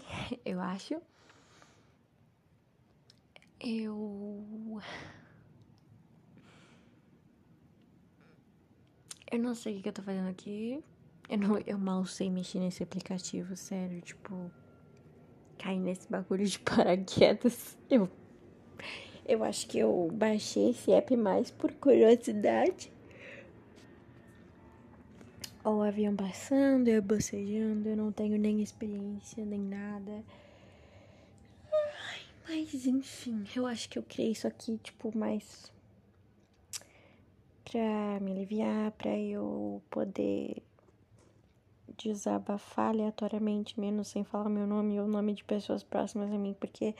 eu acho. Eu. Eu não sei o que eu tô fazendo aqui. Eu, não, eu mal sei mexer nesse aplicativo, sério. Tipo, cair nesse bagulho de paraquedas. Eu. Eu acho que eu baixei esse app mais por curiosidade. Ó, o avião passando, eu bocejando, eu não tenho nem experiência, nem nada. Ai, mas enfim, eu acho que eu criei isso aqui, tipo, mais pra me aliviar, pra eu poder desabafar aleatoriamente, menos sem falar meu nome ou o nome de pessoas próximas a mim, porque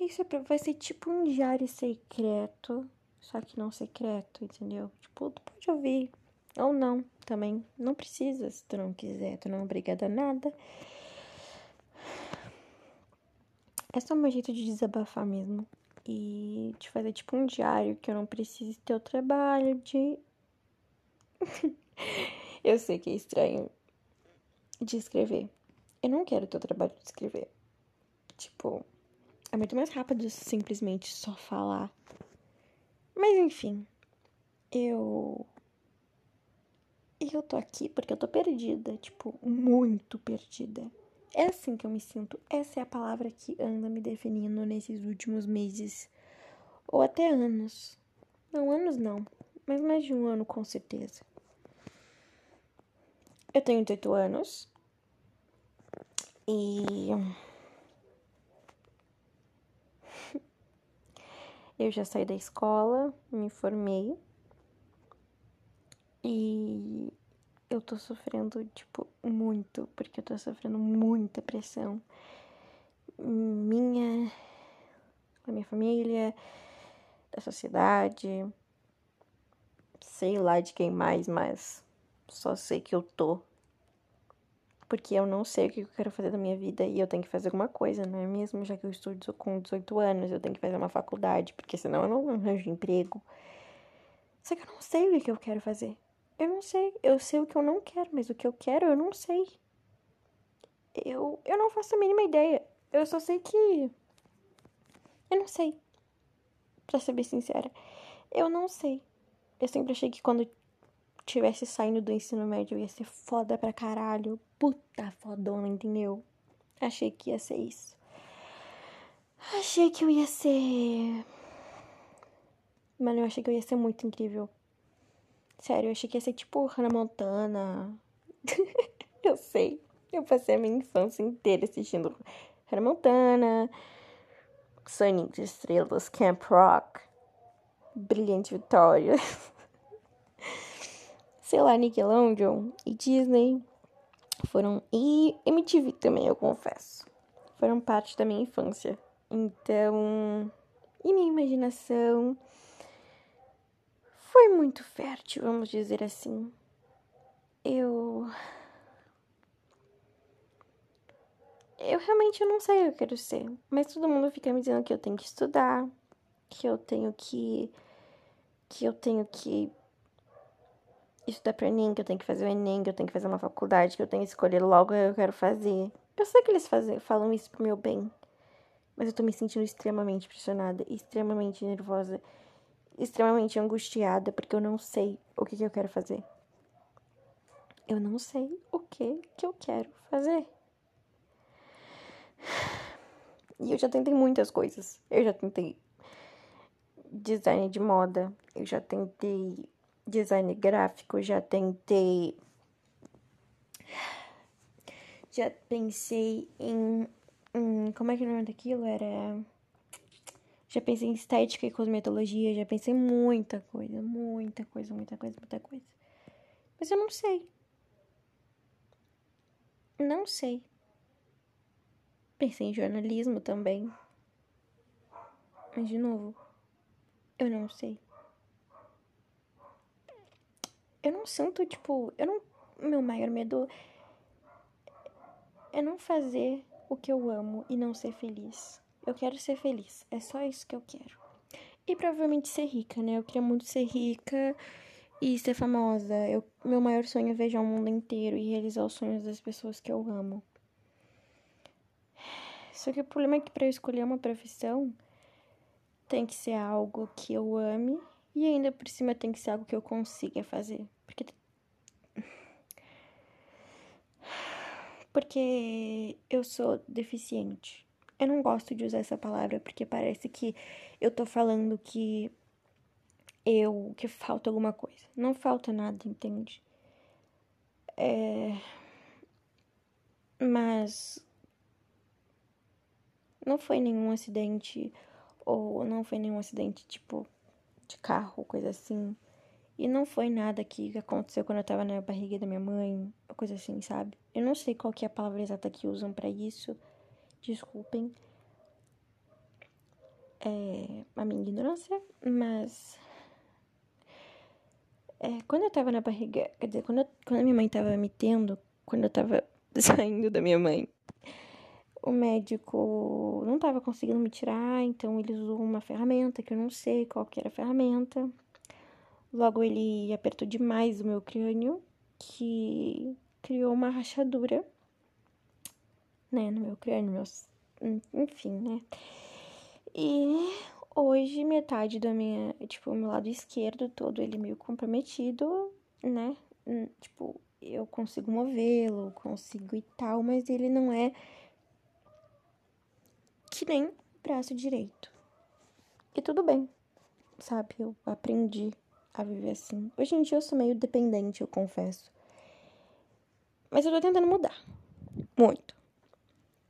isso é vai ser tipo um diário secreto, só que não secreto, entendeu? Tipo, tu pode ouvir, ou não, também. Não precisa, se tu não quiser, tu não é obrigada a nada. É só um jeito de desabafar mesmo. E de fazer tipo um diário que eu não precise ter o trabalho de. eu sei que é estranho de escrever. Eu não quero ter o trabalho de escrever. Tipo, é muito mais rápido simplesmente só falar. Mas enfim, eu eu tô aqui porque eu tô perdida, tipo, muito perdida. É assim que eu me sinto. Essa é a palavra que anda me definindo nesses últimos meses. Ou até anos. Não, anos não. Mas mais de um ano, com certeza. Eu tenho 18 anos. E. Eu já saí da escola, me formei. E eu tô sofrendo, tipo, muito, porque eu tô sofrendo muita pressão. Minha, da minha família, da sociedade, sei lá de quem mais, mas só sei que eu tô. Porque eu não sei o que eu quero fazer da minha vida e eu tenho que fazer alguma coisa, não é mesmo? Já que eu estou com 18 anos, eu tenho que fazer uma faculdade, porque senão eu não arranjo emprego. Só que eu não sei o que eu quero fazer. Eu não sei. Eu sei o que eu não quero, mas o que eu quero eu não sei. Eu, eu não faço a mínima ideia. Eu só sei que. Eu não sei. Pra ser bem sincera. Eu não sei. Eu sempre achei que quando tivesse saindo do ensino médio ia ser foda pra caralho. Puta fodona, entendeu? Achei que ia ser isso. Achei que eu ia ser. Mano, eu achei que eu ia ser muito incrível. Sério, eu achei que ia ser tipo Hannah Montana. eu sei. Eu passei a minha infância inteira assistindo Hannah Montana, Sonic de Estrelas, Camp Rock, Brilhante Vitória. Sei lá, Nickelodeon e Disney foram. E MTV também, eu confesso. Foram parte da minha infância. Então. E minha imaginação foi muito fértil, vamos dizer assim. Eu. Eu realmente não sei o que eu quero ser, mas todo mundo fica me dizendo que eu tenho que estudar, que eu tenho que. que eu tenho que estudar para Enem, que eu tenho que fazer o Enem, que eu tenho que fazer uma faculdade, que eu tenho que escolher logo o que eu quero fazer. Eu sei que eles fazem, falam isso pro meu bem, mas eu tô me sentindo extremamente pressionada, extremamente nervosa extremamente angustiada porque eu não sei o que, que eu quero fazer. Eu não sei o que, que eu quero fazer. E eu já tentei muitas coisas. Eu já tentei design de moda, eu já tentei design gráfico, já tentei. Já pensei em. em como é que é o nome daquilo? Era. Já pensei em estética e cosmetologia, já pensei em muita coisa, muita coisa, muita coisa, muita coisa. Mas eu não sei. Não sei. Pensei em jornalismo também. Mas de novo, eu não sei. Eu não sinto, tipo, eu não. Meu maior medo é não fazer o que eu amo e não ser feliz. Eu quero ser feliz. É só isso que eu quero. E provavelmente ser rica, né? Eu queria muito ser rica e ser famosa. Eu, meu maior sonho é viajar o mundo inteiro e realizar os sonhos das pessoas que eu amo. Só que o problema é que para eu escolher uma profissão tem que ser algo que eu ame e ainda por cima tem que ser algo que eu consiga fazer. Porque porque eu sou deficiente. Eu não gosto de usar essa palavra porque parece que eu tô falando que eu que falta alguma coisa. Não falta nada, entende? É... Mas não foi nenhum acidente ou não foi nenhum acidente tipo de carro, coisa assim. E não foi nada que aconteceu quando eu tava na barriga da minha mãe, coisa assim, sabe? Eu não sei qual que é a palavra exata que usam para isso. Desculpem. É a minha ignorância, mas é, quando eu tava na barriga, quer dizer, quando, eu, quando a minha mãe tava me tendo, quando eu tava saindo da minha mãe, o médico não tava conseguindo me tirar, então ele usou uma ferramenta que eu não sei qual que era a ferramenta. Logo ele apertou demais o meu crânio, que criou uma rachadura, né, no meu crânio, meus, enfim, né. E hoje metade da minha, tipo, meu lado esquerdo todo ele meio comprometido, né? Hum, tipo, eu consigo movê-lo, consigo e tal, mas ele não é que nem braço direito. E tudo bem, sabe? Eu aprendi a viver assim. Hoje em dia eu sou meio dependente, eu confesso. Mas eu tô tentando mudar. Muito.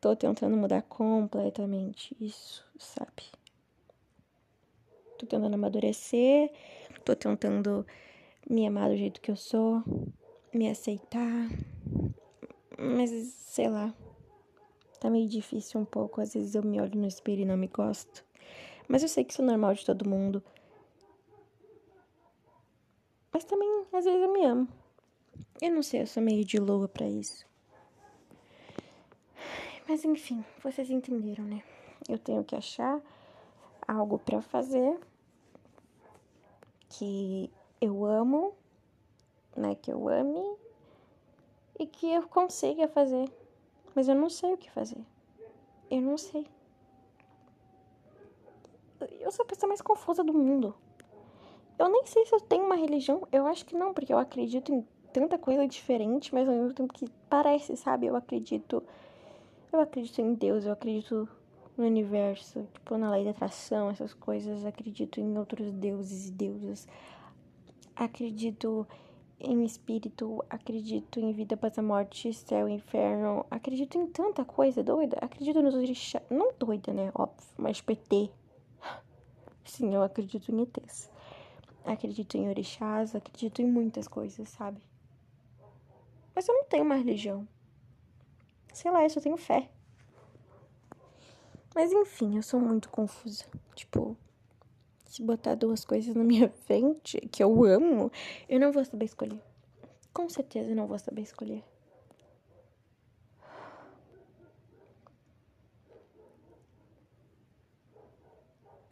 Tô tentando mudar completamente isso, sabe? Tô tentando amadurecer, tô tentando me amar do jeito que eu sou, me aceitar. Mas sei lá. Tá meio difícil um pouco. Às vezes eu me olho no espelho e não me gosto. Mas eu sei que isso é normal de todo mundo. Mas também, às vezes eu me amo. Eu não sei, eu sou meio de lua para isso. Mas enfim, vocês entenderam, né? Eu tenho que achar algo para fazer que eu amo, né? Que eu ame e que eu consiga fazer. Mas eu não sei o que fazer. Eu não sei. Eu sou a pessoa mais confusa do mundo. Eu nem sei se eu tenho uma religião. Eu acho que não, porque eu acredito em tanta coisa diferente, mas ao mesmo tempo que parece, sabe? Eu acredito. Eu acredito em Deus, eu acredito no universo, tipo, na lei da atração, essas coisas. Acredito em outros deuses e deusas. Acredito em espírito, acredito em vida após a morte, céu, inferno. Acredito em tanta coisa doida. Acredito nos orixás. Não doida, né? Óbvio, mas PT. Sim, eu acredito em ETs. Acredito em orixás, acredito em muitas coisas, sabe? Mas eu não tenho uma religião. Sei lá, eu só tenho fé. Mas enfim, eu sou muito confusa. Tipo, se botar duas coisas na minha frente que eu amo, eu não vou saber escolher. Com certeza não vou saber escolher.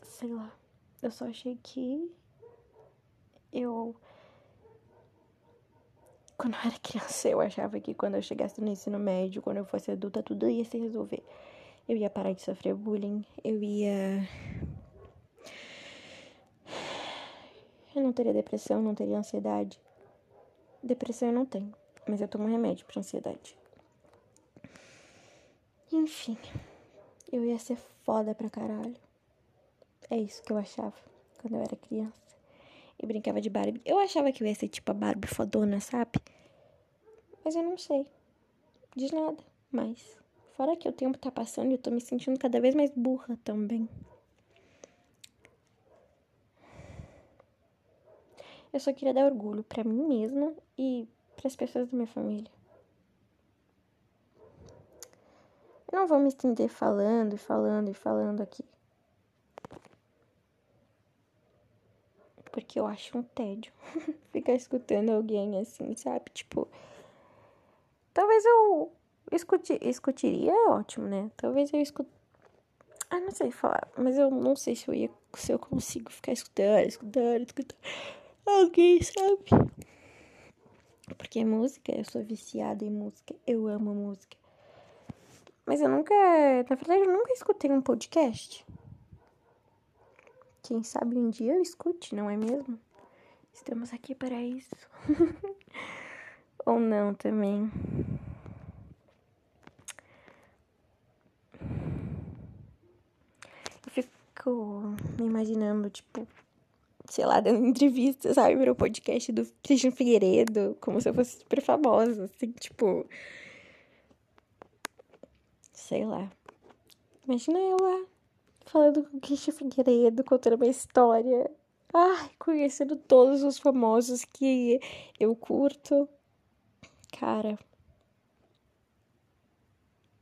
Sei lá. Eu só achei que eu quando eu era criança, eu achava que quando eu chegasse no ensino médio, quando eu fosse adulta, tudo ia se resolver eu ia parar de sofrer bullying, eu ia. Eu não teria depressão, não teria ansiedade. Depressão eu não tenho, mas eu tomo remédio para ansiedade. Enfim, eu ia ser foda pra caralho. É isso que eu achava quando eu era criança. E brincava de Barbie. Eu achava que eu ia ser tipo a Barbie fodona, sabe? Mas eu não sei. De nada mais. Fora que o tempo tá passando e eu tô me sentindo cada vez mais burra também. Eu só queria dar orgulho para mim mesma e para as pessoas da minha família. Eu não vou me estender falando e falando e falando aqui. Porque eu acho um tédio ficar escutando alguém assim, sabe? Tipo, talvez eu Escuti, escutiria é ótimo, né? Talvez eu escute. Ah, não sei falar, mas eu não sei se eu ia, se eu consigo ficar escutando, escutando, escutando alguém, sabe? Porque música, eu sou viciada em música, eu amo música. Mas eu nunca. Na verdade, eu nunca escutei um podcast. Quem sabe um dia eu escute, não é mesmo? Estamos aqui para isso. Ou não também. Eu fico me imaginando, tipo, sei lá, dando entrevista, sabe, para o podcast do Christian Figueiredo, como se eu fosse super famosa, assim, tipo. Sei lá. Imagina eu lá, falando com o Christian Figueiredo, contando uma história. Ai, conhecendo todos os famosos que eu curto. Cara.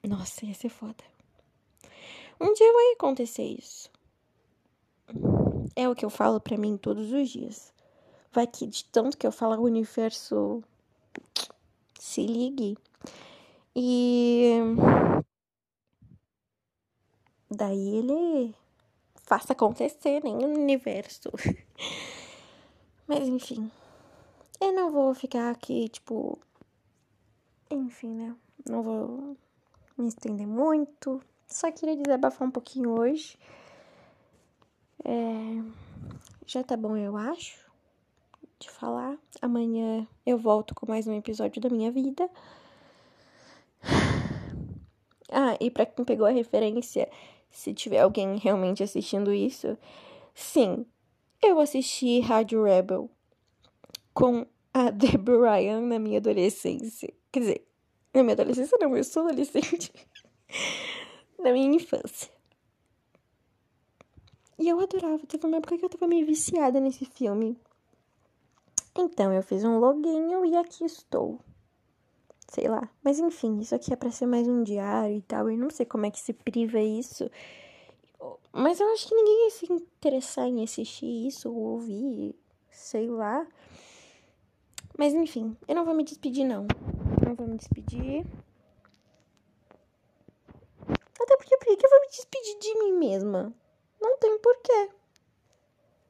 Nossa, ia ser foda. Um dia vai acontecer isso. É o que eu falo para mim todos os dias. Vai que de tanto que eu falo, o universo se ligue. E daí ele faça acontecer, nem o universo. Mas enfim. Eu não vou ficar aqui, tipo. Enfim, né? Não vou me estender muito. Só queria desabafar um pouquinho hoje. É, já tá bom, eu acho, de falar. Amanhã eu volto com mais um episódio da minha vida. Ah, e pra quem pegou a referência, se tiver alguém realmente assistindo isso, sim, eu assisti Rádio Rebel com a Deborah Ryan na minha adolescência. Quer dizer, na minha adolescência não, eu sou adolescente. na minha infância. E eu adorava, teve uma época que eu tava meio viciada nesse filme. Então eu fiz um loginho e aqui estou. Sei lá. Mas enfim, isso aqui é pra ser mais um diário e tal. Eu não sei como é que se priva isso. Mas eu acho que ninguém ia se interessar em assistir isso ou ouvir. Sei lá. Mas enfim, eu não vou me despedir, não. Não vou me despedir. Até porque por que eu vou me despedir de mim mesma? Não tem porquê.